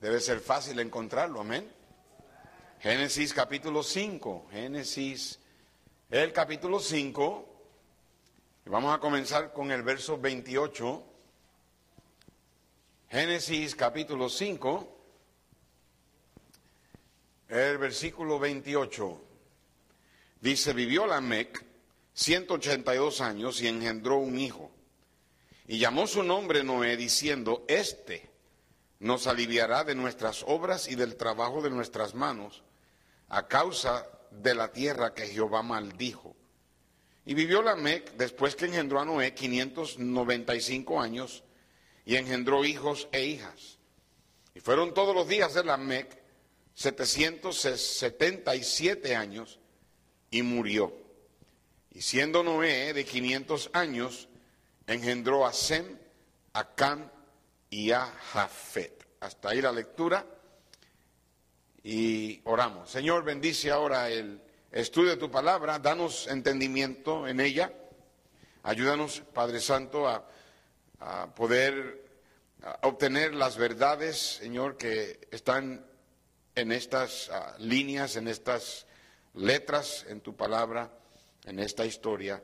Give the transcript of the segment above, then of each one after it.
Debe ser fácil encontrarlo, amén. Génesis capítulo 5, Génesis, el capítulo 5, y vamos a comenzar con el verso 28. Génesis capítulo 5, el versículo 28. Dice, vivió Lamec 182 años y engendró un hijo. Y llamó su nombre Noé diciendo, este nos aliviará de nuestras obras y del trabajo de nuestras manos, a causa de la tierra que Jehová maldijo. Y vivió Lamec después que engendró a Noé 595 años y engendró hijos e hijas. Y fueron todos los días de Lamec 777 años y murió. Y siendo Noé de 500 años, engendró a Sem, a Cam y a Jafet. Hasta ahí la lectura y oramos. Señor, bendice ahora el estudio de tu palabra, danos entendimiento en ella. Ayúdanos, Padre Santo, a, a poder obtener las verdades, Señor, que están en estas ah, líneas, en estas letras, en tu palabra, en esta historia.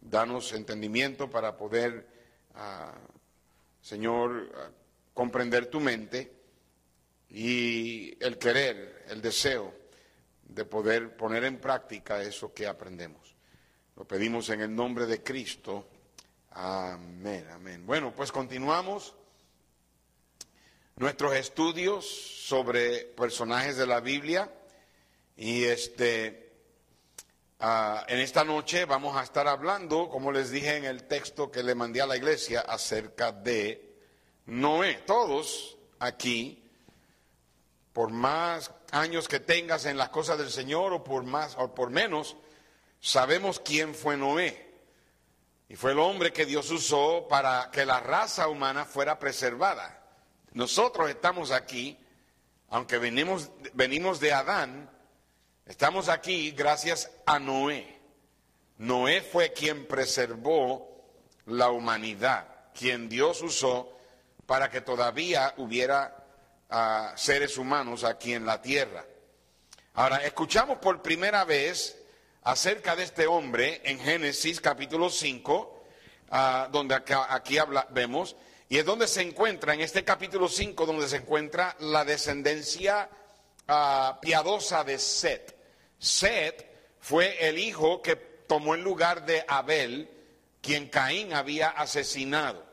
Danos entendimiento para poder, ah, Señor, comprender tu mente y el querer, el deseo de poder poner en práctica eso que aprendemos. Lo pedimos en el nombre de Cristo. Amén, amén. Bueno, pues continuamos nuestros estudios sobre personajes de la Biblia y este ah, en esta noche vamos a estar hablando, como les dije en el texto que le mandé a la iglesia, acerca de Noé. Todos aquí, por más años que tengas en las cosas del Señor o por más o por menos, sabemos quién fue Noé. Y fue el hombre que Dios usó para que la raza humana fuera preservada. Nosotros estamos aquí, aunque venimos, venimos de Adán, estamos aquí gracias a Noé. Noé fue quien preservó la humanidad, quien Dios usó para que todavía hubiera ah, seres humanos aquí en la tierra. Ahora, escuchamos por primera vez acerca de este hombre en Génesis capítulo 5, ah, donde aquí habla, vemos y es donde se encuentra, en este capítulo 5, donde se encuentra la descendencia ah, piadosa de Set. Set fue el hijo que tomó el lugar de Abel, quien Caín había asesinado.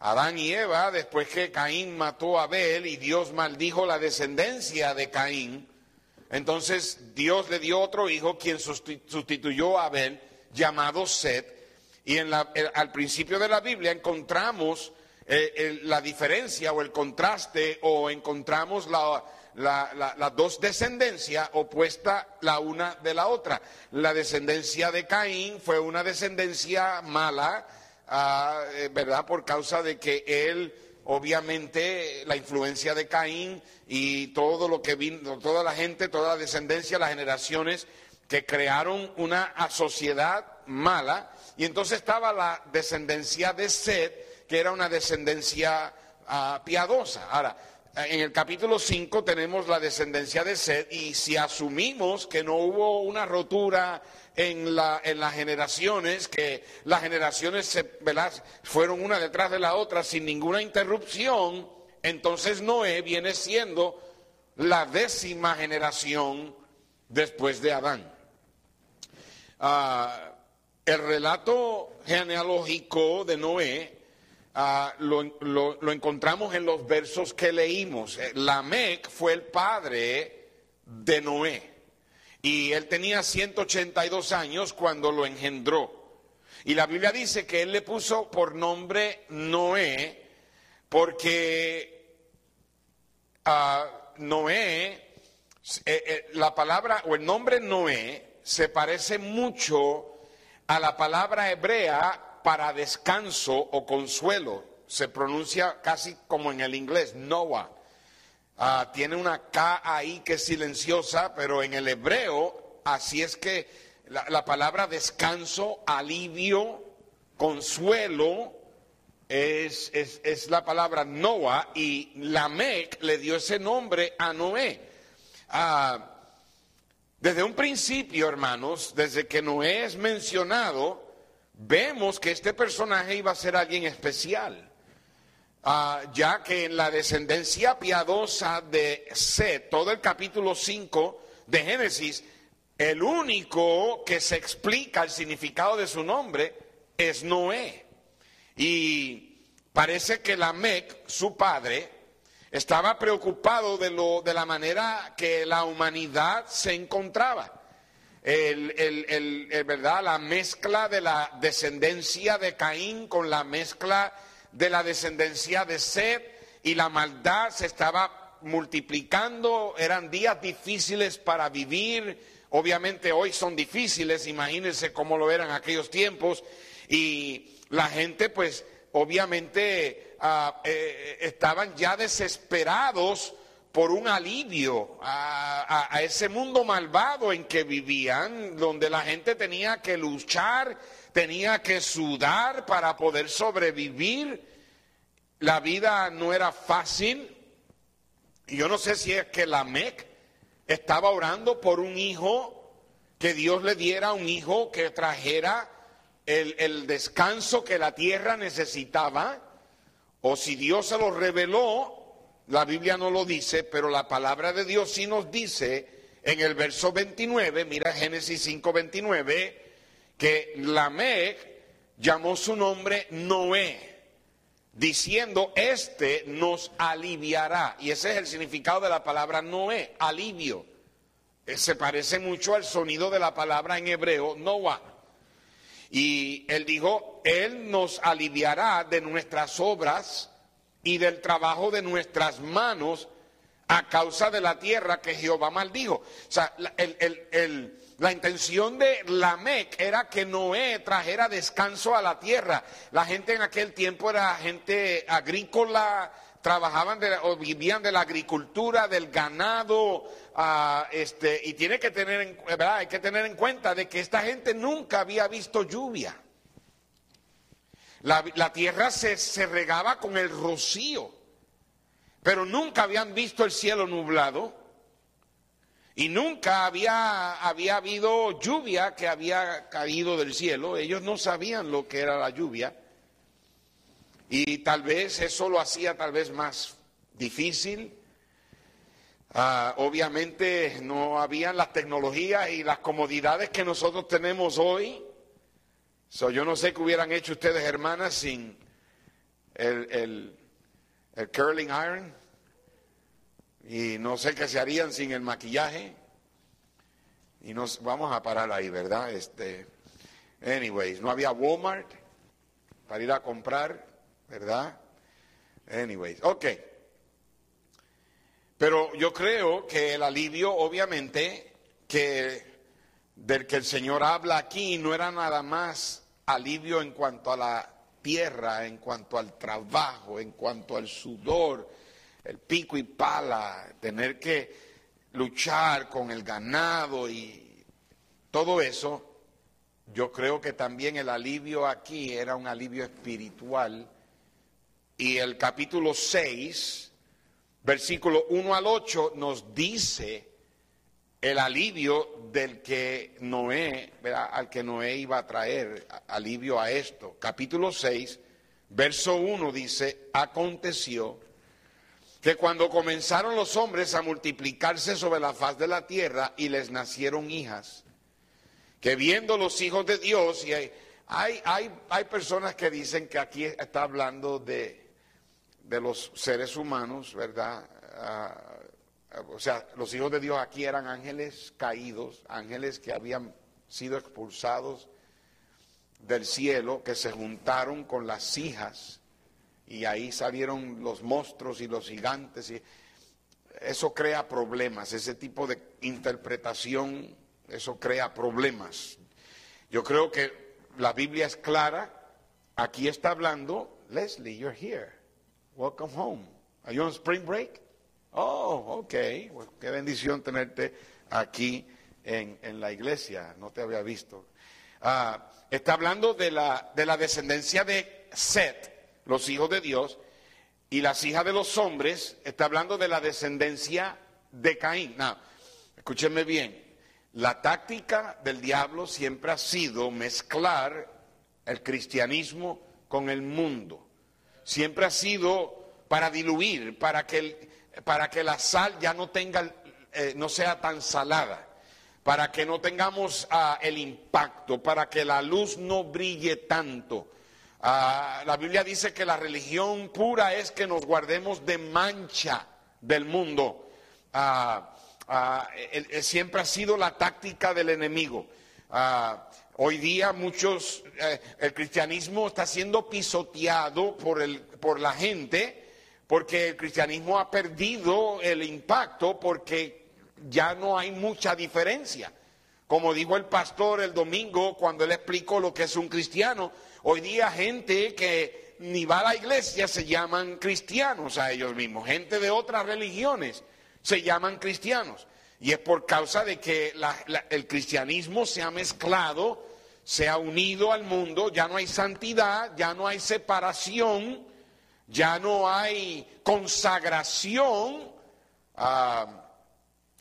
Adán y Eva, después que Caín mató a Abel y Dios maldijo la descendencia de Caín, entonces Dios le dio otro hijo quien sustituyó a Abel, llamado Set. Y la, al principio de la Biblia encontramos eh, la diferencia o el contraste o encontramos las dos descendencias opuestas la una de la otra. La descendencia de Caín fue una descendencia mala, ah, eh, ¿verdad? Por causa de que él, obviamente, la influencia de Caín y todo lo que vino, toda la gente, toda la descendencia, las generaciones que crearon una sociedad mala. Y entonces estaba la descendencia de Seth, que era una descendencia ah, piadosa. Ahora, en el capítulo 5 tenemos la descendencia de Seth y si asumimos que no hubo una rotura en, la, en las generaciones, que las generaciones fueron una detrás de la otra sin ninguna interrupción, entonces Noé viene siendo la décima generación después de Adán. Ah, el relato genealógico de Noé Ah, lo, encontramos en los versos que leímos. Eh, Lamec fue el padre de Noé y él tenía 182 años cuando lo engendró. Y la Biblia dice que él le puso por nombre Noé porque uh, Noé, eh, eh, la palabra o el nombre Noé se parece mucho a la palabra hebrea para descanso o consuelo. Se pronuncia casi como en el inglés, Noah. Ah, tiene una K ahí que es silenciosa, pero en el hebreo, así es que la, palabra descanso, alivio, consuelo, es, es, la palabra Noah y Lamec le dio ese nombre a Noé. Ah, desde un principio, hermanos, desde que Noé es mencionado, vemos que este personaje iba a ser alguien especial. Ah, ya que en la descendencia piadosa de Seth, todo el capítulo 5 de Génesis, el único que se explica el significado de su nombre es Noé. Y parece que Lamec, su padre, estaba preocupado de, lo, de la manera que la humanidad se encontraba. El, ¿verdad? La mezcla de la descendencia de Caín con la mezcla de la descendencia de Seth y la maldad se estaba multiplicando, eran días difíciles para vivir, obviamente hoy son difíciles, imagínense cómo lo eran aquellos tiempos, y la gente pues obviamente eh, estaban ya desesperados por un alivio a, ese mundo malvado en que vivían, donde la gente tenía que luchar, tenía que sudar para poder sobrevivir. La vida no era fácil. Yo no sé si es que la MEC estaba orando por un hijo, que Dios le diera un hijo que trajera el, descanso que la tierra necesitaba, o si Dios se lo reveló, la Biblia no lo dice, pero la palabra de Dios sí nos dice en el verso 29, mira Génesis 5, 29, que Lamech llamó su nombre Noé, diciendo, este nos aliviará. Y ese es el significado de la palabra Noé, alivio. Eh, se parece mucho al sonido de la palabra en hebreo Noah. Y él dijo, Él nos aliviará de nuestras obras y del trabajo de nuestras manos a causa de la tierra que Jehová maldijo. O sea, la intención de Lamec era que Noé trajera descanso a la tierra. La gente en aquel tiempo era gente agrícola, trabajaban o vivían de la agricultura, del ganado, ah, este, y tiene que tener en, ¿verdad? hay que tener en cuenta de que esta gente nunca había visto lluvia. La, tierra se, regaba con el rocío, pero nunca habían visto el cielo nublado. Y nunca había, había habido lluvia que había caído del cielo. Ellos no sabían lo que era la lluvia. Y tal vez eso lo hacía tal vez más difícil. Ah, obviamente no habían las tecnologías y las comodidades que nosotros tenemos hoy. Yo no sé qué hubieran hecho ustedes, hermanas, sin el, el, curling iron. Y no sé qué se harían sin el maquillaje. Y nos vamos a parar ahí, ¿verdad? Este, anyways, no había Walmart para ir a comprar. ¿verdad? Anyways, ok. Pero yo creo que el alivio, obviamente, que del que el Señor habla aquí no era nada más alivio en cuanto a la tierra, en cuanto al trabajo, en cuanto al sudor, el pico y pala, tener que luchar con el ganado y todo eso. Yo creo que también el alivio aquí era un alivio espiritual y el capítulo 6, versículo 1 al 8, nos dice el alivio del que Noé, al que Noé iba a traer alivio a esto. Capítulo 6, verso 1 dice, aconteció que cuando comenzaron los hombres a multiplicarse sobre la faz de la tierra y les nacieron hijas, que viendo los hijos de Dios, y hay, hay, hay, hay personas que dicen que aquí está hablando de de los seres humanos, ¿verdad? Ah, o sea, los hijos de Dios aquí eran ángeles caídos, ángeles que habían sido expulsados del cielo, que se juntaron con las hijas y ahí salieron los monstruos y los gigantes. Y eso crea problemas, ese tipo de interpretación, eso crea problemas. Yo creo que la Biblia es clara, aquí está hablando, Leslie, you're here. Welcome home. Are you on spring break? Oh, ok. qué bendición tenerte aquí en, la iglesia. No te había visto. Ah, está hablando de la, de la descendencia de Set. los hijos de Dios, y las hijas de los hombres, está hablando de la descendencia de Caín. No, escúchenme bien, la táctica del diablo siempre ha sido mezclar el cristianismo con el mundo. Siempre ha sido para diluir, para que, para que la sal ya no tenga, eh, no sea tan salada, para que no tengamos ah, el impacto, para que la luz no brille tanto. Ah, la Biblia dice que la religión pura es que nos guardemos de mancha del mundo. Ah, siempre ha sido la táctica del enemigo. Hoy día muchos, eh, el cristianismo está siendo pisoteado por, el, por la gente porque el cristianismo ha perdido el impacto porque ya no hay mucha diferencia. Como dijo el pastor el domingo cuando él explicó lo que es un cristiano, hoy día gente que ni va a la iglesia se llaman cristianos a ellos mismos, gente de otras religiones se llaman cristianos. Y es por causa de que el cristianismo se ha mezclado se ha unido al mundo, ya no hay santidad, ya no hay separación, ya no hay consagración, ah,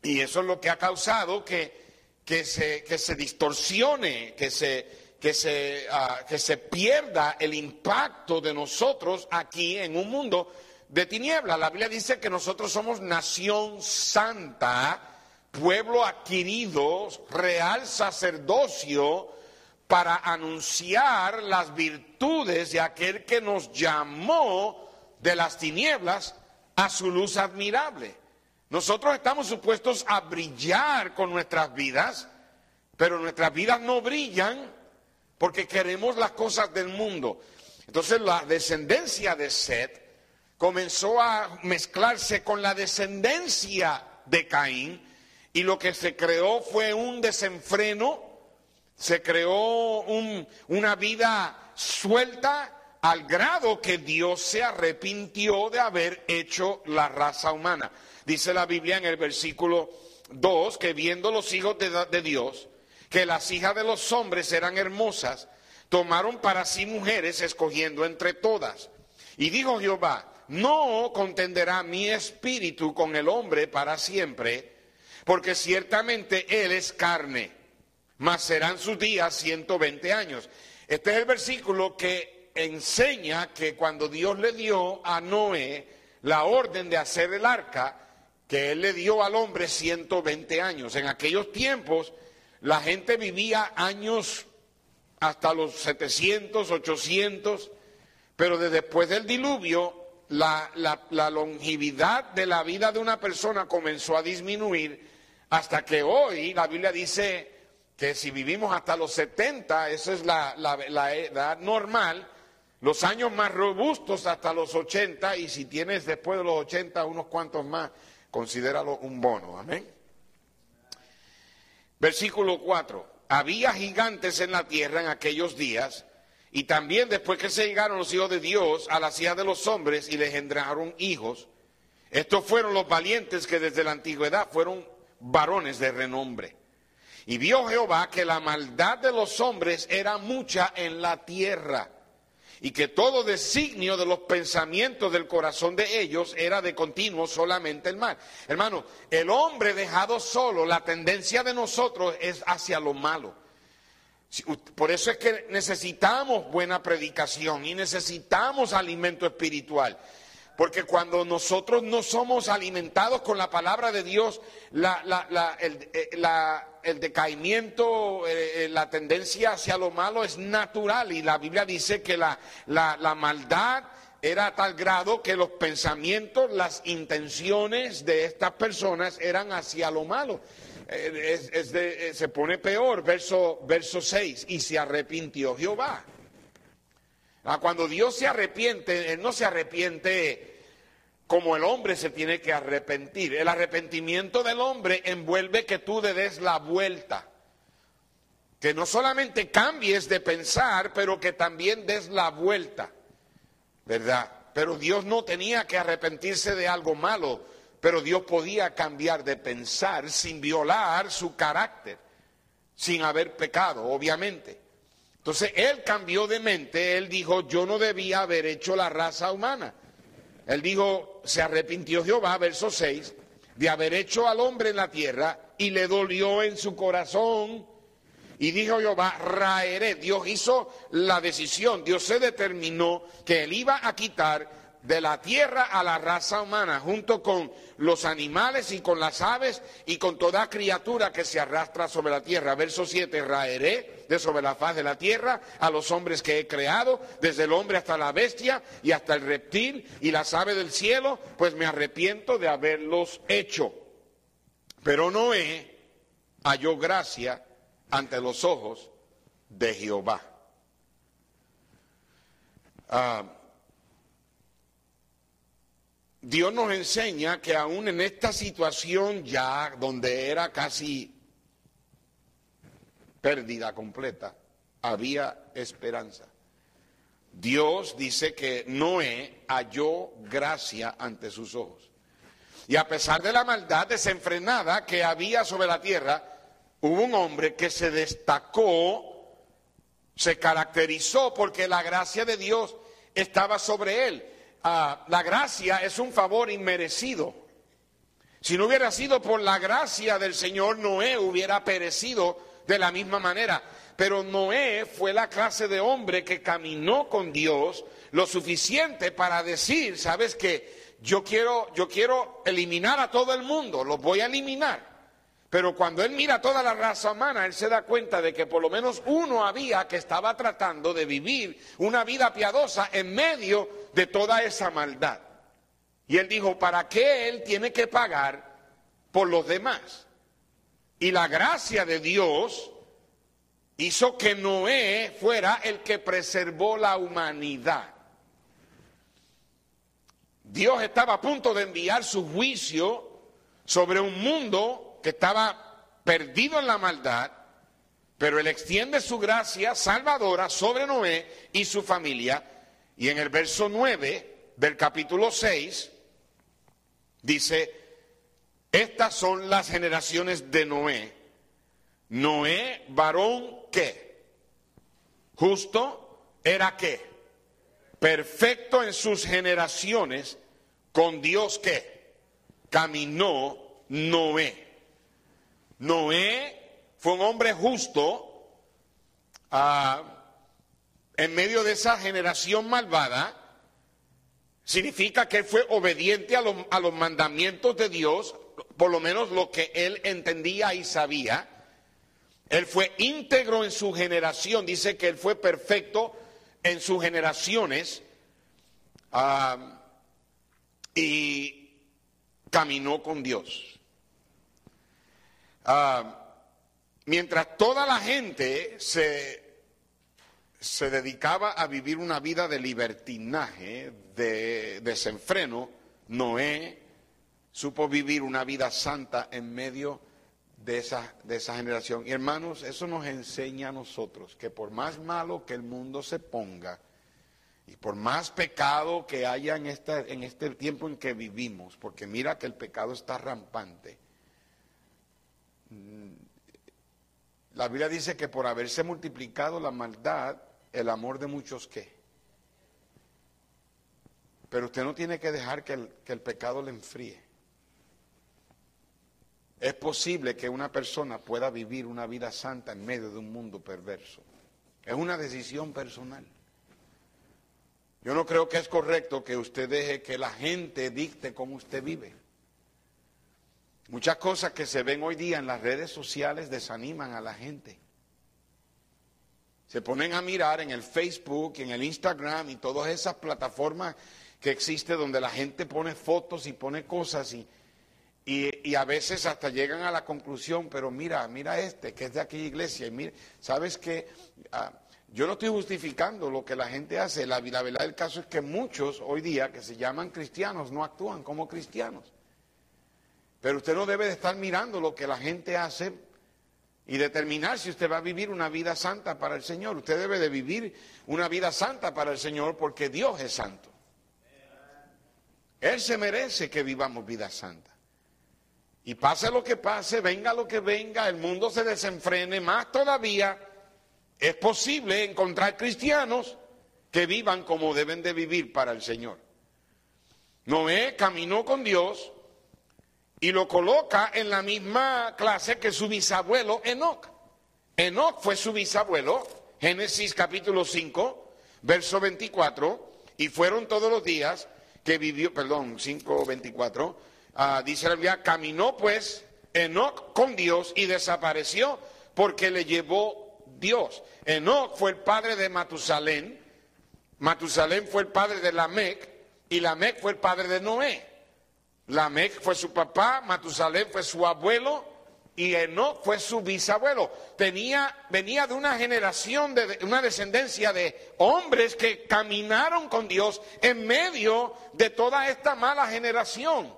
y eso es lo que ha causado que, que, se, que se, distorsione, que se, que, se, ah, que se pierda el impacto de nosotros aquí en un mundo de tinieblas. La Biblia dice que nosotros somos nación santa, pueblo adquirido, real sacerdocio, para anunciar las virtudes de aquel que nos llamó de las tinieblas a su luz admirable. Nosotros estamos supuestos a brillar con nuestras vidas, pero nuestras vidas no brillan porque queremos las cosas del mundo. Entonces la descendencia de Seth comenzó a mezclarse con la descendencia de Caín y lo que se creó fue un desenfreno se creó una vida suelta al grado que Dios se arrepintió de haber hecho la raza humana. Dice la Biblia en el versículo 2 que viendo los hijos de, de Dios, que las hijas de los hombres eran hermosas, tomaron para sí mujeres escogiendo entre todas. Y dijo Jehová, no contenderá mi espíritu con el hombre para siempre, porque ciertamente él es carne mas serán sus días 120 años. Este es el versículo que enseña que cuando Dios le dio a Noé la orden de hacer el arca, que él le dio al hombre 120 años. En aquellos tiempos la gente vivía años hasta los 700, 800, pero después del diluvio la, la longevidad de la vida de una persona comenzó a disminuir hasta que hoy la Biblia dice que si vivimos hasta los 70, esa es la, edad normal, los años más robustos hasta los 80, y si tienes después de los 80 unos cuantos más, considéralo un bono. Amén. Versículo 4. Había gigantes en la tierra en aquellos días, y también después que se llegaron los hijos de Dios a la ciudad de los hombres y les engendraron hijos, estos fueron los valientes que desde la antigüedad fueron varones de renombre. Y vio Jehová que la maldad de los hombres era mucha en la tierra y que todo designio de los pensamientos del corazón de ellos era de continuo solamente el mal. Hermano, el hombre dejado solo, la tendencia de nosotros es hacia lo malo. Por eso es que necesitamos buena predicación y necesitamos alimento espiritual. Porque cuando nosotros no somos alimentados con la palabra de Dios, eh, el, decaimiento, eh, eh, la tendencia hacia lo malo es natural. Y la Biblia dice que la, maldad era a tal grado que los pensamientos, las intenciones de estas personas eran hacia lo malo. se pone peor, verso, verso 6, y se arrepintió Jehová. Ah, cuando Dios se arrepiente, Él no se arrepiente como el hombre se tiene que arrepentir. El arrepentimiento del hombre envuelve que tú le des la vuelta. Que no solamente cambies de pensar, pero que también des la vuelta. ¿Verdad? Pero Dios no tenía que arrepentirse de algo malo, pero Dios podía cambiar de pensar sin violar su carácter, sin haber pecado, obviamente. Entonces él cambió de mente, él dijo, yo no debía haber hecho la raza humana. Él dijo, se arrepintió Jehová, verso 6, de haber hecho al hombre en la tierra y le dolió en su corazón. Y dijo Jehová, raeré. Dios hizo la decisión, Dios se determinó que él iba a quitar de la tierra a la raza humana, junto con los animales y con las aves y con toda criatura que se arrastra sobre la tierra. Verso 7, raeré de sobre la faz de la tierra a los hombres que he creado, desde el hombre hasta la bestia y hasta el reptil y las aves del cielo, pues me arrepiento de haberlos hecho. Pero Noé halló gracia ante los ojos de Jehová. Ah, Dios nos enseña que aún en esta situación ya donde era casi pérdida completa, había esperanza. Dios dice que Noé halló gracia ante sus ojos. Y a pesar de la maldad desenfrenada que había sobre la tierra, hubo un hombre que se destacó, se caracterizó porque la gracia de Dios estaba sobre él. Ah, la gracia es un favor inmerecido. Si no hubiera sido por la gracia del Señor, Noé hubiera perecido de la misma manera. Pero Noé fue la clase de hombre que caminó con Dios lo suficiente para decir, ¿sabes qué? Yo quiero, yo quiero eliminar a todo el mundo, los voy a eliminar. Pero cuando él mira toda la raza humana, él se da cuenta de que por lo menos uno había que estaba tratando de vivir una vida piadosa en medio de toda esa maldad. Y él dijo, ¿para qué él tiene que pagar por los demás? Y la gracia de Dios hizo que Noé fuera el que preservó la humanidad. Dios estaba a punto de enviar su juicio sobre un mundo que estaba perdido en la maldad, pero él extiende su gracia salvadora sobre Noé y su familia. Y en el verso 9 del capítulo 6 dice, estas son las generaciones de Noé. Noé, varón, ¿qué? Justo, era qué? Perfecto en sus generaciones, con Dios ¿qué? caminó Noé. Noé fue un hombre justo ah, en medio de esa generación malvada. Significa que él fue obediente a los, mandamientos de Dios, por lo menos lo que él entendía y sabía. Él fue íntegro en su generación, dice que él fue perfecto en sus generaciones ah, y caminó con Dios. Ah, mientras toda la gente se, se dedicaba a vivir una vida de libertinaje, de desenfreno, Noé supo vivir una vida santa en medio de esa, de esa generación. Y hermanos, eso nos enseña a nosotros que por más malo que el mundo se ponga, y por más pecado que haya en este, en este tiempo en que vivimos, porque mira que el pecado está rampante, La Biblia dice que por haberse multiplicado la maldad, el amor de muchos qué. Pero usted no tiene que dejar que el, que el pecado le enfríe. Es posible que una persona pueda vivir una vida santa en medio de un mundo perverso. Es una decisión personal. Yo no creo que es correcto que usted deje que la gente dicte cómo usted vive. Muchas cosas que se ven hoy día en las redes sociales desaniman a la gente. Se ponen a mirar en el Facebook, en el Instagram y todas esas plataformas que existen donde la gente pone fotos y pone cosas y, y, a veces hasta llegan a la conclusión, pero mira, mira este que es de aquella iglesia y mira, sabes que ah, yo no estoy justificando lo que la gente hace, la, la verdad del caso es que muchos hoy día que se llaman cristianos no actúan como cristianos. Pero usted no debe de estar mirando lo que la gente hace y determinar si usted va a vivir una vida santa para el Señor. Usted debe de vivir una vida santa para el Señor porque Dios es santo. Él se merece que vivamos vida santa. Y pase lo que pase, venga lo que venga, el mundo se desenfrene más todavía. es posible encontrar cristianos que vivan como deben de vivir para el Señor. Noé caminó con Dios y lo coloca en la misma clase que su bisabuelo Enoch. Enoch fue su bisabuelo, Génesis capítulo 5, verso 24, y fueron todos los días que vivió, perdón, 5, 24, ah, dice la Biblia, caminó pues Enoch con Dios y desapareció porque le llevó Dios. Enoch fue el padre de Matusalén, Matusalén fue el padre de Lamec y Lamec fue el padre de Noé. Lamec fue su papá, Matusalén fue su abuelo y Enoch fue su bisabuelo. Tenía, venía de una generación, de, una descendencia de hombres que caminaron con Dios en medio de toda esta mala generación.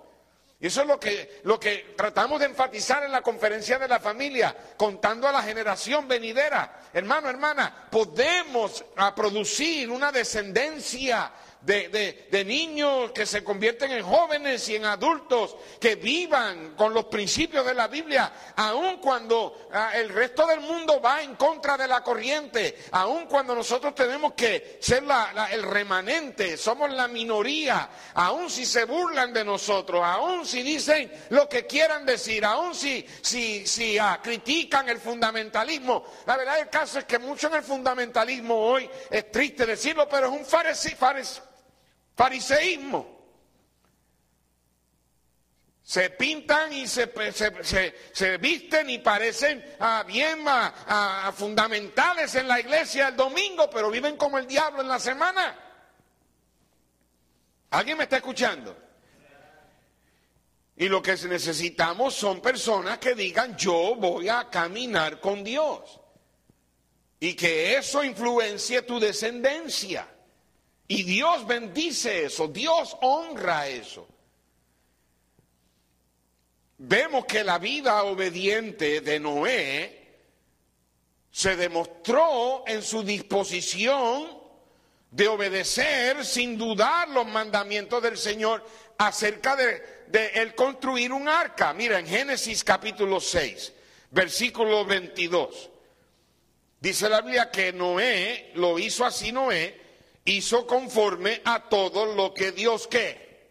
Y eso es lo que, lo que tratamos de enfatizar en la conferencia de la familia, contando a la generación venidera. Hermano, hermana, podemos producir una descendencia de, niños que se convierten en jóvenes y en adultos que vivan con los principios de la Biblia, aun cuando ah, el resto del mundo va en contra de la corriente, aun cuando nosotros tenemos que ser el remanente, somos la minoría, aun si se burlan de nosotros, aun si dicen lo que quieran decir, aun si, si, si ah, critican el fundamentalismo. La verdad del caso es que mucho en el fundamentalismo hoy es triste decirlo, pero es un fariseo Fariseísmo. Se pintan y se, se, visten y parecen ah, bien ah, ah, fundamentales en la iglesia el domingo, pero viven como el diablo en la semana. ¿Alguien me está escuchando? Y lo que necesitamos son personas que digan, yo voy a caminar con Dios. Y que eso influencie tu descendencia. Y Dios bendice eso, Dios honra eso. Vemos que la vida obediente de Noé se demostró en su disposición de obedecer sin dudar los mandamientos del Señor acerca de, de construir un arca. Mira, en Génesis capítulo 6, versículo 22, dice la Biblia que Noé, lo hizo así Noé, hizo conforme a todo lo que Dios que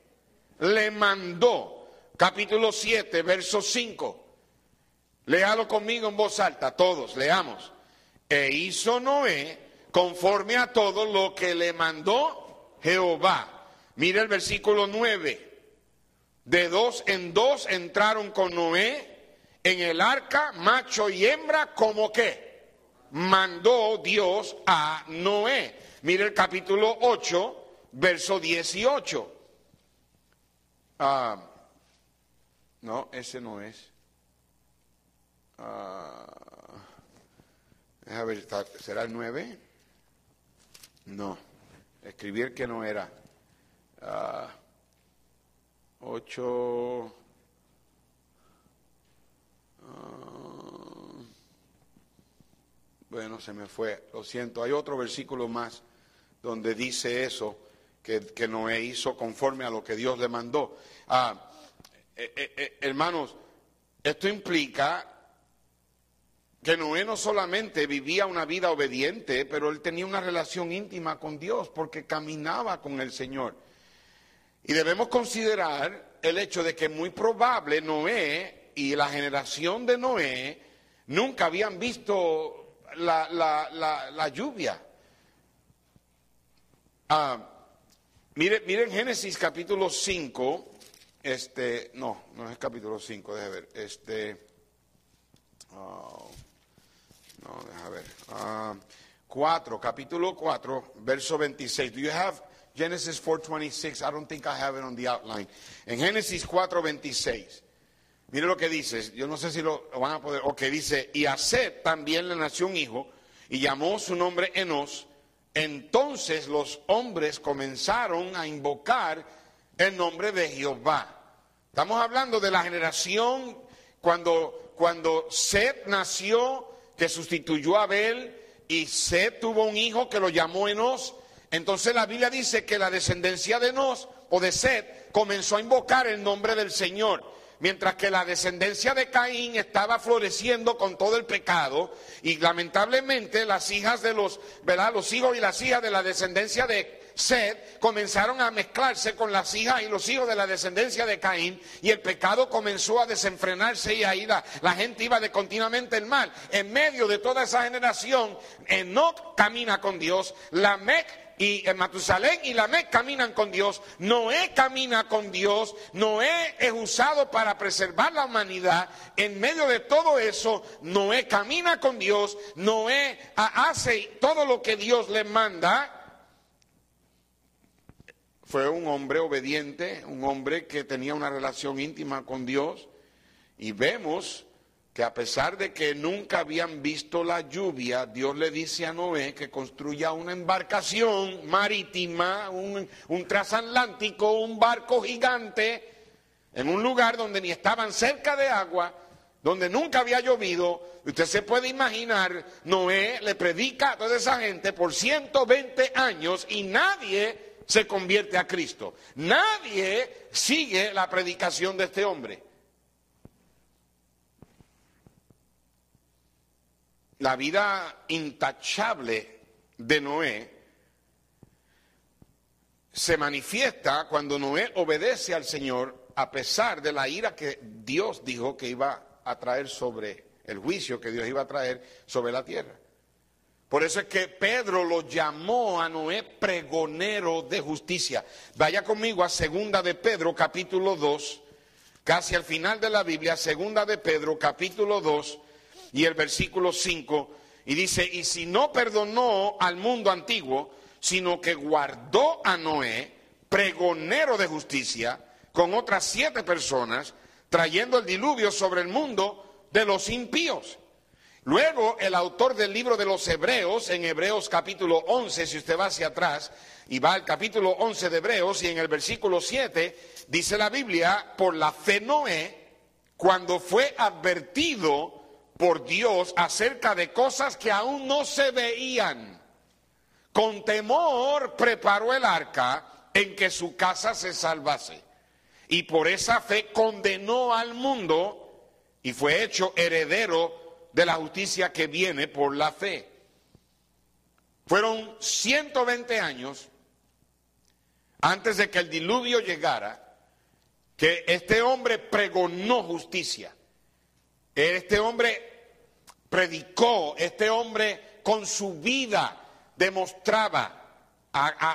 le mandó. Capítulo 7, verso 5. Léalo conmigo en voz alta, todos, leamos. E hizo Noé conforme a todo lo que le mandó Jehová. Mira el versículo 9. De dos en dos entraron con Noé en el arca, macho y hembra, como que mandó Dios a Noé. Mire el capítulo 8, verso 18. Ah, no, ese no es. Ah, ver, ¿será el 9? No, escribir que no era. 8. Ah, bueno, se me fue, lo siento. Hay otro versículo más donde dice eso, que, Noé hizo conforme a lo que Dios le mandó. Ah, eh, eh, eh, hermanos, esto implica que Noé no solamente vivía una vida obediente, pero él tenía una relación íntima con Dios porque caminaba con el Señor. Y debemos considerar el hecho de que muy probable Noé y la generación de Noé nunca habían visto la, la lluvia. Ah, mire, miren Génesis capítulo 5, este, no, no es capítulo 5, déjame ver, este, oh, no, déjame ver, 4, ah, capítulo 4, verso 26. Do you have Genesis 4:26? I don't think I have it on the outline. En Génesis 4:26. Mire lo que dice, yo no sé si lo, van a poder, o que dice, y a también le nació un hijo, y llamó su nombre Enos, entonces los hombres comenzaron a invocar el nombre de Jehová. Estamos hablando de la generación cuando, cuando Seth nació, que sustituyó a Abel, y Seth tuvo un hijo que lo llamó Enos. Entonces la Biblia dice que la descendencia de Enos o de Seth comenzó a invocar el nombre del Señor. Mientras que la descendencia de Caín estaba floreciendo con todo el pecado y lamentablemente las hijas de los, ¿verdad? Los hijos y las hijas de la descendencia de Sed comenzaron a mezclarse con las hijas y los hijos de la descendencia de Caín y el pecado comenzó a desenfrenarse y ahí la, la gente iba de continuamente el mal. En medio de toda esa generación, Enoch camina con Dios, Lamec y Matusalén y Lamec caminan con Dios, Noé camina con Dios, Noé es usado para preservar la humanidad. En medio de todo eso, Noé camina con Dios, Noé hace todo lo que Dios le manda. Fue un hombre obediente, un hombre que tenía una relación íntima con Dios. Y vemos que a pesar de que nunca habían visto la lluvia, Dios le dice a Noé que construya una embarcación marítima, un, transatlántico, un barco gigante, en un lugar donde ni estaban cerca de agua, donde nunca había llovido. Usted se puede imaginar, Noé le predica a toda esa gente por 120 años y nadie se convierte a Cristo. Nadie sigue la predicación de este hombre. La vida intachable de Noé se manifiesta cuando Noé obedece al Señor a pesar de la ira que Dios dijo que iba a traer sobre el juicio que Dios iba a traer sobre la tierra. Por eso es que Pedro lo llamó a Noé pregonero de justicia. Vaya conmigo a segunda de Pedro capítulo 2, casi al final de la Biblia, segunda de Pedro capítulo 2, y el versículo 5, y dice, y si no perdonó al mundo antiguo, sino que guardó a Noé, pregonero de justicia, con otras siete personas, trayendo el diluvio sobre el mundo de los impíos. Luego el autor del libro de los Hebreos, en Hebreos capítulo 11, si usted va hacia atrás, y va al capítulo 11 de Hebreos, y en el versículo 7, dice la Biblia, por la fe Noé, cuando fue advertido por Dios acerca de cosas que aún no se veían. Con temor preparó el arca en que su casa se salvase. Y por esa fe condenó al mundo y fue hecho heredero de la justicia que viene por la fe. Fueron 120 años antes de que el diluvio llegara que este hombre pregonó justicia. Este hombre predicó, este hombre con su vida demostraba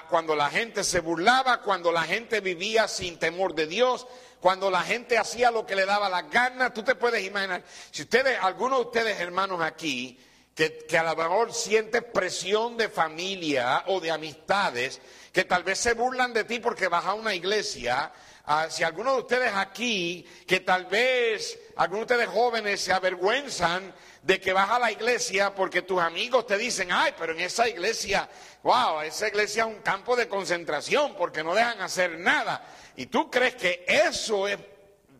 cuando la gente se burlaba, cuando la gente vivía sin temor de Dios, cuando la gente hacía lo que le daba la gana, tú te puedes imaginar, si ustedes, algunos de ustedes hermanos aquí, que, a lo mejor sienten presión de familia o de amistades, que tal vez se burlan de ti porque vas a una iglesia, Ah, si algunos de ustedes aquí, que tal vez algunos de ustedes jóvenes se avergüenzan de que vas a la iglesia porque tus amigos te dicen, ay, pero en esa iglesia, wow, esa iglesia es un campo de concentración porque no dejan hacer nada. Y tú crees que eso es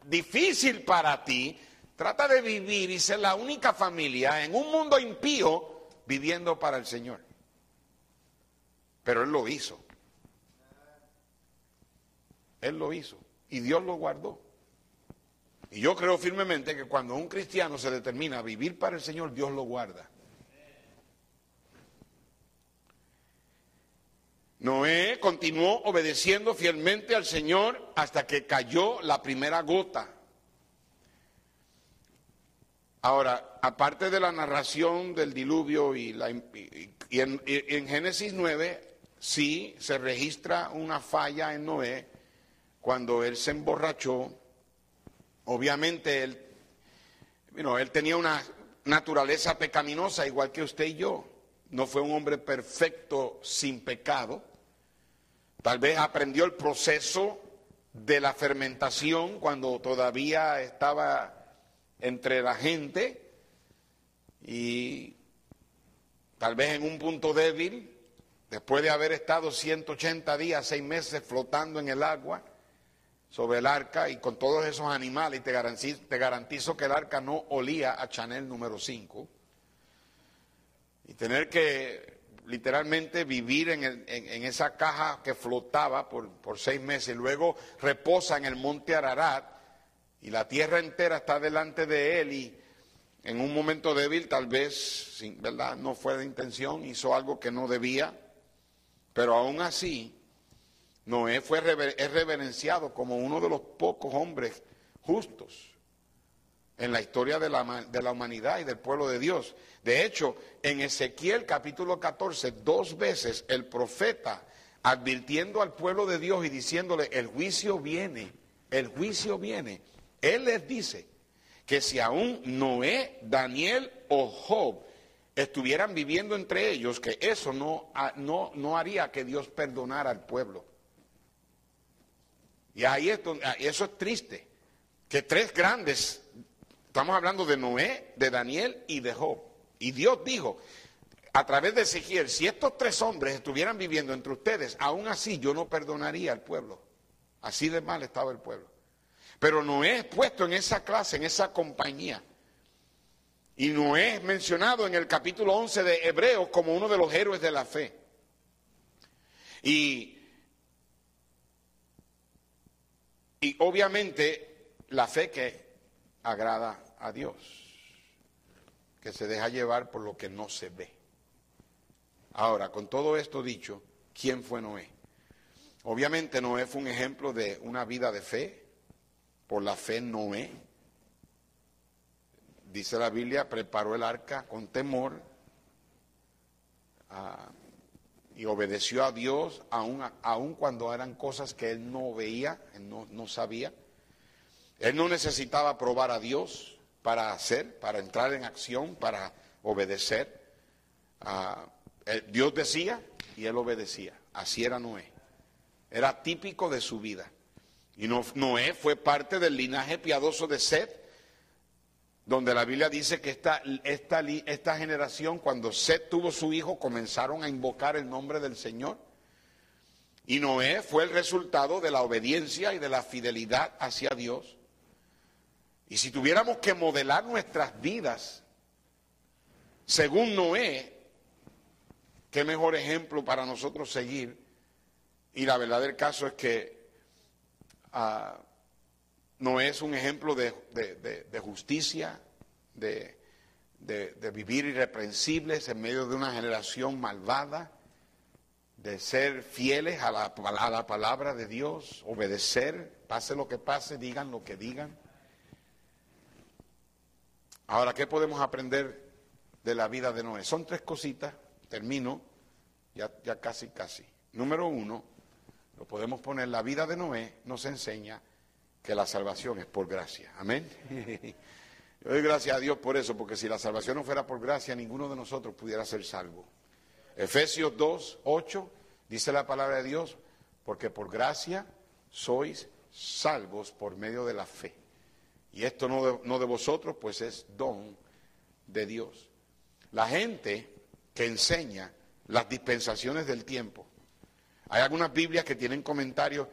difícil para ti, trata de vivir y ser la única familia en un mundo impío viviendo para el Señor. Pero Él lo hizo. Él lo hizo y Dios lo guardó. Y yo creo firmemente que cuando un cristiano se determina a vivir para el Señor, Dios lo guarda. Noé continuó obedeciendo fielmente al Señor hasta que cayó la primera gota. Ahora, aparte de la narración del diluvio y, la, y en, Génesis 9, sí se registra una falla en Noé cuando él se emborrachó, obviamente él, él tenía una naturaleza pecaminosa igual que usted y yo. No fue un hombre perfecto sin pecado. Tal vez aprendió el proceso de la fermentación cuando todavía estaba entre la gente y tal vez en un punto débil, después de haber estado 180 días, seis meses flotando en el agua, sobre el arca y con todos esos animales, y te garantizo, te garantizo que el arca no olía a Chanel número 5. Y tener que literalmente vivir en, esa caja que flotaba por, por, seis meses, y luego reposa en el monte Ararat, y la tierra entera está delante de él y en un momento débil, tal vez, sin, ¿verdad? No fue de intención, hizo algo que no debía, pero aún así, Noé fue es reverenciado como uno de los pocos hombres justos en la historia de la, de la, humanidad y del pueblo de Dios. De hecho, en Ezequiel capítulo 14, dos veces el profeta advirtiendo al pueblo de Dios y diciéndole, el juicio viene, el juicio viene. Él les dice, que si aún Noé, Daniel o Job estuvieran viviendo entre ellos, que eso no, no, no haría que Dios perdonara al pueblo. Y ahí esto, eso es triste, que tres grandes, estamos hablando de Noé, de Daniel y de Job. Y Dios dijo, a través de Ezequiel, si estos tres hombres estuvieran viviendo entre ustedes, aún así yo no perdonaría al pueblo. Así de mal estaba el pueblo. Pero Noé es puesto en esa clase, en esa compañía. Y Noé es mencionado en el capítulo 11 de Hebreos como uno de los héroes de la fe. Y, y obviamente la fe que agrada a Dios, que se deja llevar por lo que no se ve. Ahora, con todo esto dicho, ¿quién fue Noé? Obviamente Noé fue un ejemplo de una vida de fe, por la fe Noé, dice la Biblia, preparó el arca con temor ah, y obedeció a Dios aun, cuando eran cosas que él no veía, él no, sabía. Él no necesitaba probar a Dios para hacer, para entrar en acción, para obedecer. Ah, Dios decía y él obedecía. Así era Noé. Era típico de su vida. Y Noé fue parte del linaje piadoso de Seth, donde la Biblia dice que esta, esta, esta generación, cuando Seth tuvo su hijo, comenzaron a invocar el nombre del Señor. Y Noé fue el resultado de la obediencia y de la fidelidad hacia Dios. Y si tuviéramos que modelar nuestras vidas según Noé, qué mejor ejemplo para nosotros seguir. Y la verdad del caso es que no es un ejemplo de, justicia, de, vivir irreprensibles en medio de una generación malvada, de ser fieles a la, a la palabra de Dios, obedecer, pase lo que pase, digan lo que digan. Ahora, ¿qué podemos aprender de la vida de Noé? Son tres cositas, termino, ya, ya casi, casi. Número uno, lo podemos poner, la vida de Noé nos enseña que la salvación es por gracia. Amén. Yo doy gracias a Dios por eso, porque si la salvación no fuera por gracia, ninguno de nosotros pudiera ser salvo. Efesios 2, 8, dice la palabra de Dios, porque por gracia sois salvos por medio de la fe. Y esto no de, no de vosotros, pues es don de Dios. La gente que enseña las dispensaciones del tiempo hay algunas Biblias que tienen comentarios.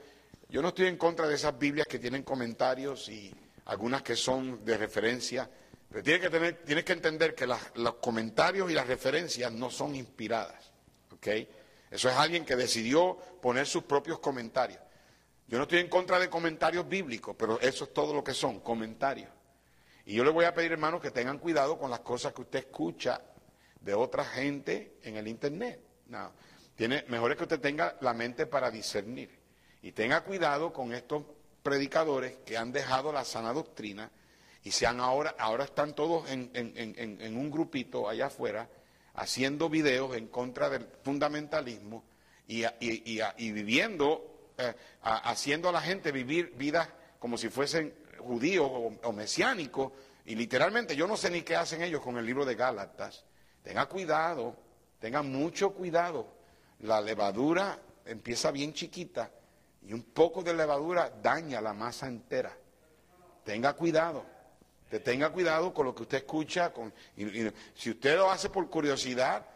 Yo no estoy en contra de esas Biblias que tienen comentarios y algunas que son de referencia, pero tienes que, entender que los comentarios y las referencias no son inspiradas. Eso es alguien que decidió poner sus propios comentarios. Yo no estoy en contra de comentarios bíblicos, pero eso es todo lo que son, comentarios. Y yo le voy a pedir, hermanos, que tengan cuidado con las cosas que usted escucha de otra gente en el Internet. No. Tiene, mejor es que usted tenga la mente para discernir. Y tenga cuidado con estos predicadores que han dejado la sana doctrina y se ahora, ahora están todos en, un grupito allá afuera haciendo videos en contra del fundamentalismo y, viviendo, eh, haciendo a la gente vivir vidas como si fuesen judíos o mesiánicos. Y literalmente yo no sé ni qué hacen ellos con el libro de Gálatas. Tenga cuidado, tenga mucho cuidado la levadura empieza bien chiquita y un poco de levadura daña la masa entera. Tenga cuidado, te tenga cuidado con lo que usted escucha. Con, si usted lo hace por curiosidad,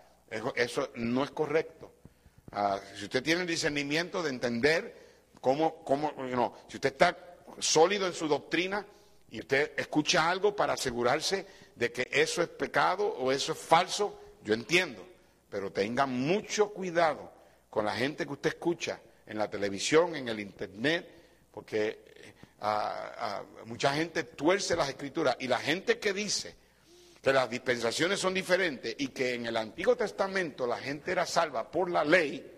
eso, no es correcto. Ah, si usted tiene el discernimiento de entender cómo, cómo si usted está sólido en su doctrina y usted escucha algo para asegurarse de que eso es pecado o eso es falso, yo entiendo. Pero tenga mucho cuidado con la gente que usted escucha en la televisión, en el internet, porque mucha gente tuerce las escrituras y la gente que dice que las dispensaciones son diferentes y que en el Antiguo Testamento la gente era salva por la ley,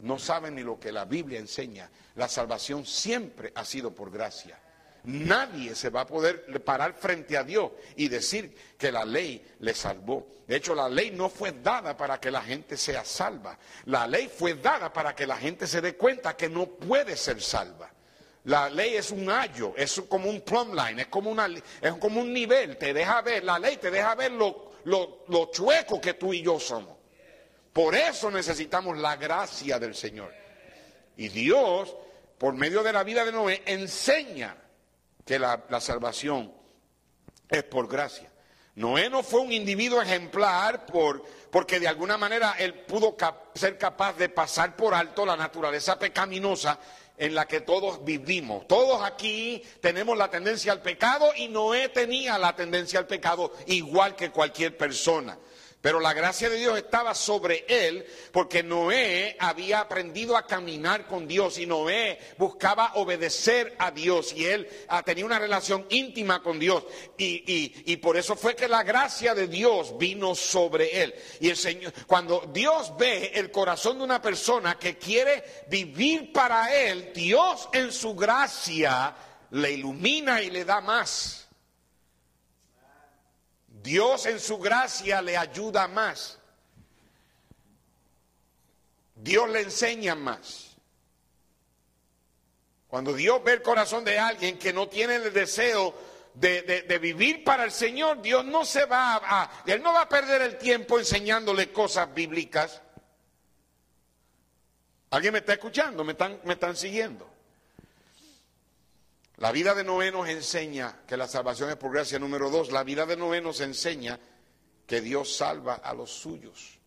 no saben ni lo que la Biblia enseña. La salvación siempre ha sido por gracia. Nadie se va a poder parar frente a Dios y decir que la ley le salvó. De hecho, la ley no fue dada para que la gente sea salva. La ley fue dada para que la gente se dé cuenta que no puede ser salva. La ley es un ayo, es como un plumb line, es como, una, es como un nivel, te deja ver, la ley te deja ver lo, lo, lo chueco que tú y yo somos. Por eso necesitamos la gracia del Señor. Y Dios, por medio de la vida de Noé, enseña que la, salvación es por gracia. Noé no fue un individuo ejemplar por, porque de alguna manera él pudo ser capaz de pasar por alto la naturaleza pecaminosa en la que todos vivimos. Todos aquí tenemos la tendencia al pecado y Noé tenía la tendencia al pecado igual que cualquier persona. Pero la gracia de Dios estaba sobre él porque Noé había aprendido a caminar con Dios y Noé buscaba obedecer a Dios y él ah, tenía una relación íntima con Dios. Y, por eso fue que la gracia de Dios vino sobre él. Y el Señor, cuando Dios ve el corazón de una persona que quiere vivir para él, Dios en su gracia le ilumina y le da más. Dios en su gracia le ayuda más. Dios le enseña más. Cuando Dios ve el corazón de alguien que no tiene el deseo de, vivir para el Señor, Dios no se va a, Él no va a perder el tiempo enseñándole cosas bíblicas. ¿Alguien me está escuchando? ¿Me están, me están siguiendo? La vida de Noé nos enseña que la salvación es por gracia. Número dos, la vida de Noé nos enseña que Dios salva a los suyos.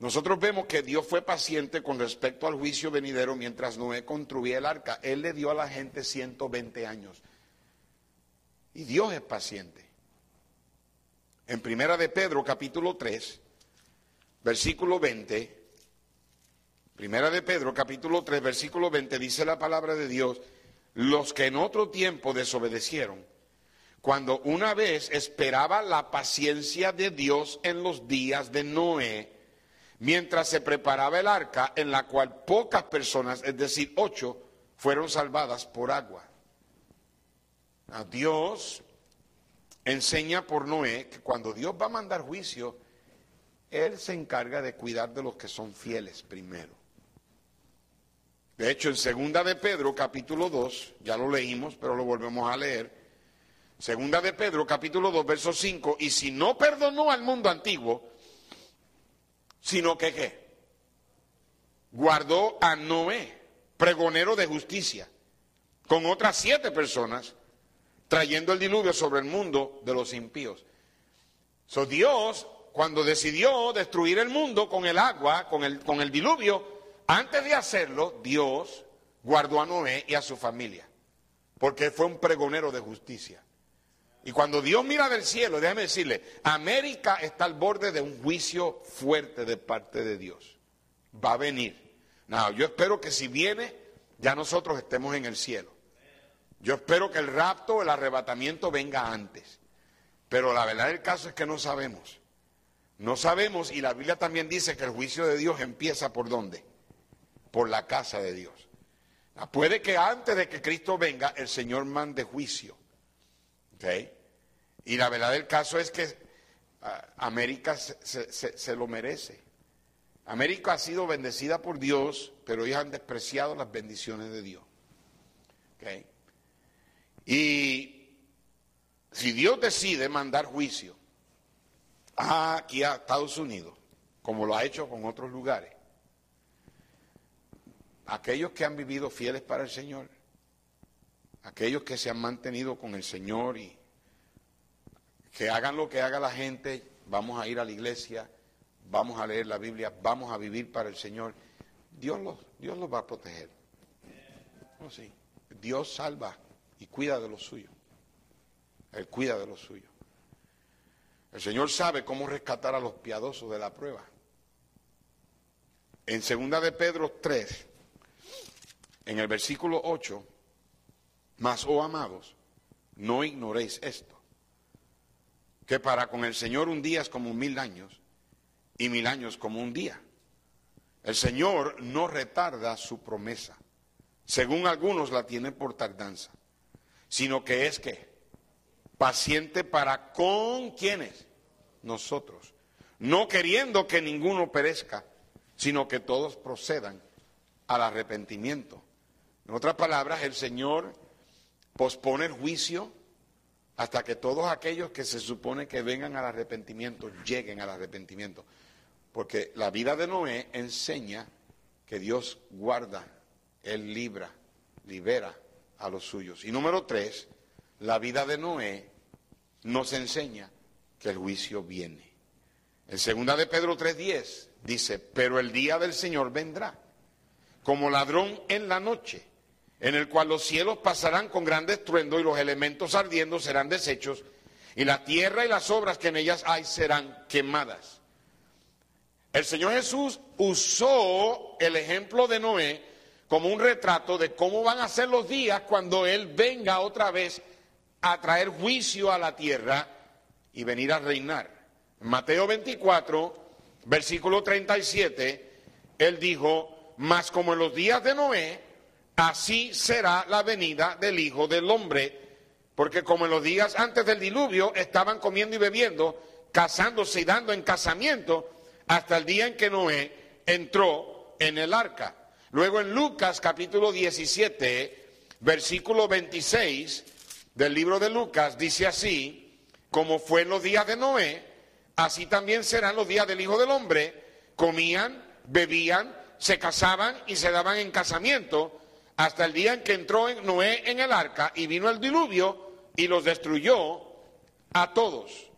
Nosotros vemos que Dios fue paciente con respecto al juicio venidero mientras Noé construía el arca. Él le dio a la gente 120 años. Y Dios es paciente. En Primera de Pedro, capítulo 3, versículo 20. Primera de Pedro, capítulo 3, versículo 20, dice la palabra de Dios los que en otro tiempo desobedecieron, cuando una vez esperaba la paciencia de Dios en los días de Noé, mientras se preparaba el arca en la cual pocas personas, es decir, ocho, fueron salvadas por agua. A Dios enseña por Noé que cuando Dios va a mandar juicio, Él se encarga de cuidar de los que son fieles primero. De hecho, en Segunda de Pedro, capítulo 2, ya lo leímos, pero lo volvemos a leer. Segunda de Pedro, capítulo 2, verso 5, y si no perdonó al mundo antiguo, sino que qué? Guardó a Noé, pregonero de justicia, con otras siete personas, trayendo el diluvio sobre el mundo de los impíos. So, Dios, cuando decidió destruir el mundo con el agua, con el, con el diluvio, antes de hacerlo, Dios guardó a Noé y a su familia, porque fue un pregonero de justicia. Y cuando Dios mira del cielo, déjame decirle, América está al borde de un juicio fuerte de parte de Dios. Va a venir. No, yo espero que si viene, ya nosotros estemos en el cielo. Yo espero que el rapto, el arrebatamiento venga antes. Pero la verdad del caso es que no sabemos. No sabemos y la Biblia también dice que el juicio de Dios empieza por dónde? Por la casa de Dios. Ah, puede que antes de que Cristo venga el Señor mande juicio. Y la verdad del caso es que ah, América se, lo merece. América ha sido bendecida por Dios, pero ellos han despreciado las bendiciones de Dios. Y si Dios decide mandar juicio aquí a Estados Unidos, como lo ha hecho con otros lugares, aquellos que han vivido fieles para el Señor, aquellos que se han mantenido con el Señor y que hagan lo que haga la gente, vamos a ir a la iglesia, vamos a leer la Biblia, vamos a vivir para el Señor, Dios los, Dios los va a proteger. Oh, sí. Dios salva y cuida de lo suyo. Él cuida de lo suyo. El Señor sabe cómo rescatar a los piadosos de la prueba. En segunda de Pedro 3, en el versículo 8, Mas, oh amados, no ignoréis esto, que para con el Señor un día es como mil años y mil años como un día. El Señor no retarda su promesa, según algunos la tienen por tardanza, sino que es que paciente para con quienes nosotros, no queriendo que ninguno perezca, sino que todos procedan al arrepentimiento. En otras palabras, el Señor pospone el juicio hasta que todos aquellos que se supone que vengan al arrepentimiento lleguen al arrepentimiento. Porque la vida de Noé enseña que Dios guarda, Él libra, libera a los suyos. Y número tres, la vida de Noé nos enseña que el juicio viene. En segunda de Pedro 3:10 dice, pero el día del Señor vendrá como ladrón en la noche, en el cual los cielos pasarán con gran estruendo y los elementos ardiendo serán deshechos y la tierra y las obras que en ellas hay serán quemadas. El Señor Jesús usó el ejemplo de Noé como un retrato de cómo van a ser los días cuando Él venga otra vez a traer juicio a la tierra y venir a reinar. Mateo 24, versículo 37, Él dijo, mas como en los días de Noé, así será la venida del Hijo del Hombre, porque como en los días antes del diluvio estaban comiendo y bebiendo, casándose y dando en casamiento, hasta el día en que Noé entró en el arca. Luego en Lucas capítulo 17, versículo 26 del libro de Lucas, dice así, como fue en los días de Noé, así también serán los días del Hijo del Hombre. Comían, bebían, se casaban y se daban en casamiento hasta el día en que entró Noé en el arca y vino el diluvio y los destruyó a todos.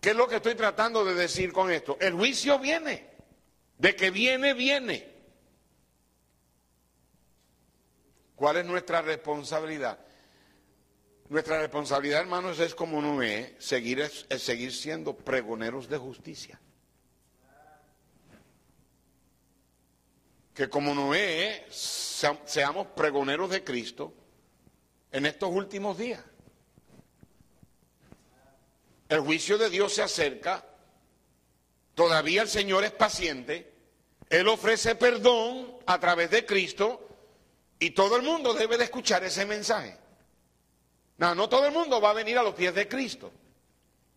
¿Qué es lo que estoy tratando de decir con esto? El juicio viene. De que viene, viene. ¿Cuál es nuestra responsabilidad? Nuestra responsabilidad, hermanos, es como Noé, seguir, es, seguir siendo pregoneros de justicia. Que como Noé seamos pregoneros de Cristo en estos últimos días. El juicio de Dios se acerca, todavía el Señor es paciente, Él ofrece perdón a través de Cristo y todo el mundo debe de escuchar ese mensaje. No, no todo el mundo va a venir a los pies de Cristo.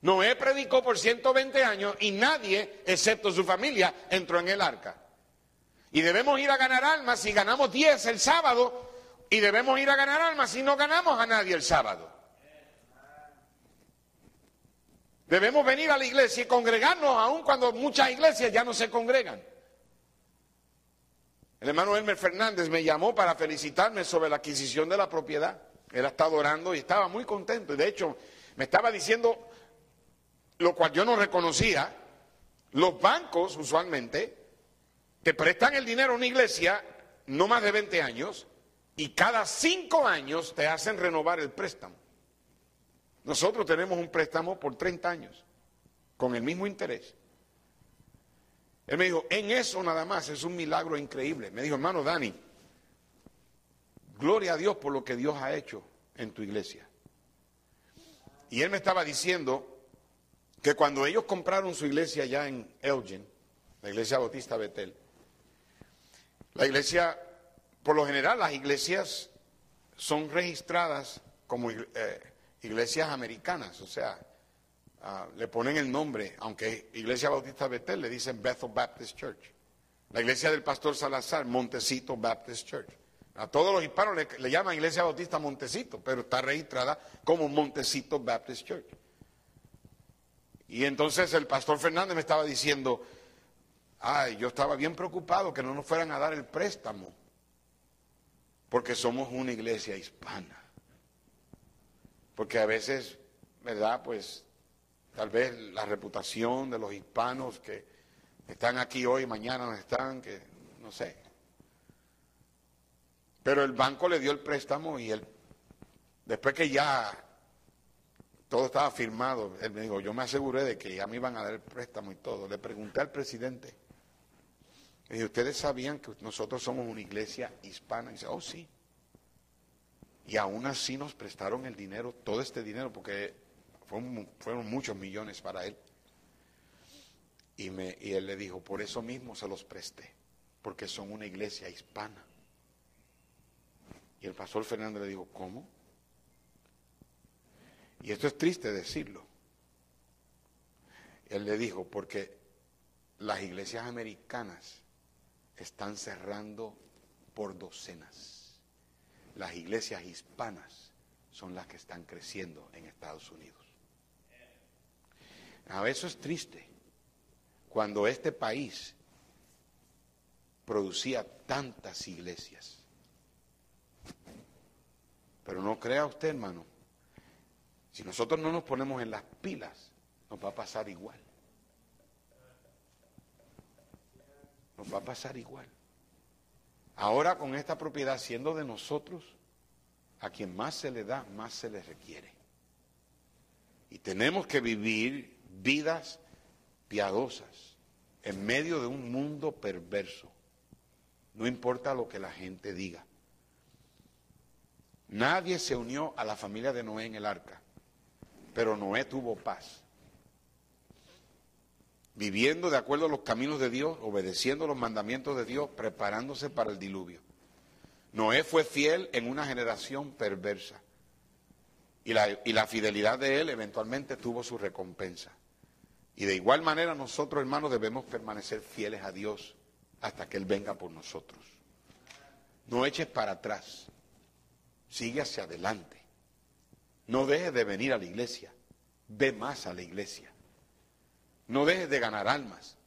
Noé predicó por 120 años y nadie, excepto su familia, entró en el arca. Y debemos ir a ganar almas si ganamos 10 el sábado y debemos ir a ganar almas si no ganamos a nadie el sábado. Debemos venir a la iglesia y congregarnos aun cuando muchas iglesias ya no se congregan. El hermano Elmer Fernández me llamó para felicitarme sobre la adquisición de la propiedad. Él ha estado orando y estaba muy contento. Y de hecho, me estaba diciendo, lo cual yo no reconocía, los bancos usualmente te prestan el dinero a una iglesia no más de 20 años y cada cinco años te hacen renovar el préstamo. Nosotros tenemos un préstamo por 30 años, con el mismo interés. Él me dijo, en eso nada más es un milagro increíble. Me dijo, hermano Dani, gloria a Dios por lo que Dios ha hecho en tu iglesia. Y él me estaba diciendo que cuando ellos compraron su iglesia allá en Elgin, la iglesia bautista Betel, la iglesia, por lo general las iglesias son registradas como eh, iglesias americanas, o sea, ah, le ponen el nombre, aunque Iglesia Bautista Betel le dicen Bethel Baptist Church. La iglesia del pastor Salazar, Montecito Baptist Church. A todos los hispanos le, llaman Iglesia Bautista Montecito, pero está registrada como Montecito Baptist Church. Y entonces el pastor Fernández me estaba diciendo, ay, yo estaba bien preocupado que no nos fueran a dar el préstamo, porque somos una iglesia hispana. Porque a veces, ¿verdad? Pues tal vez la reputación de los hispanos que están aquí hoy, mañana no están, que no sé. Pero el banco le dio el préstamo y él, después que ya todo estaba firmado, él me dijo, yo me aseguré de que ya me iban a dar el préstamo y todo. Le pregunté al presidente, y ¿ustedes sabían que nosotros somos una iglesia hispana? Y dice, oh sí. Y aún así nos prestaron el dinero, todo este dinero, porque fueron, fueron muchos millones para él. Y, me, y él le dijo, por eso mismo se los presté, porque son una iglesia hispana. Y el pastor Fernando le dijo, ¿cómo? Y esto es triste decirlo. Él le dijo, porque las iglesias americanas están cerrando por docenas. Las iglesias hispanas son las que están creciendo en Estados Unidos. A eso es triste. Cuando este país producía tantas iglesias. Pero no crea usted, hermano, si nosotros no nos ponemos en las pilas, nos va a pasar igual. Nos va a pasar igual. Ahora con esta propiedad siendo de nosotros, a quien más se le da, más se le requiere. Y tenemos que vivir vidas piadosas en medio de un mundo perverso. No importa lo que la gente diga. Nadie se unió a la familia de Noé en el arca, pero Noé tuvo paz. Viviendo de acuerdo a los caminos de Dios, obedeciendo los mandamientos de Dios, preparándose para el diluvio. Noé fue fiel en una generación perversa. Y la, y la, fidelidad de él eventualmente tuvo su recompensa. Y de igual manera nosotros, hermanos, debemos permanecer fieles a Dios hasta que Él venga por nosotros. No eches para atrás. Sigue hacia adelante. No dejes de venir a la iglesia. Ve más a la iglesia. No dejes de ganar almas.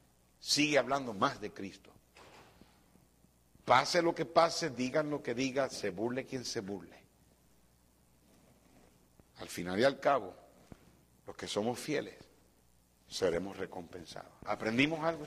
Sigue hablando más de Cristo. Pase lo que pase, digan lo que digan, se burle quien se burle. Al final y al cabo, los que somos fieles seremos recompensados. ¿Aprendimos algo?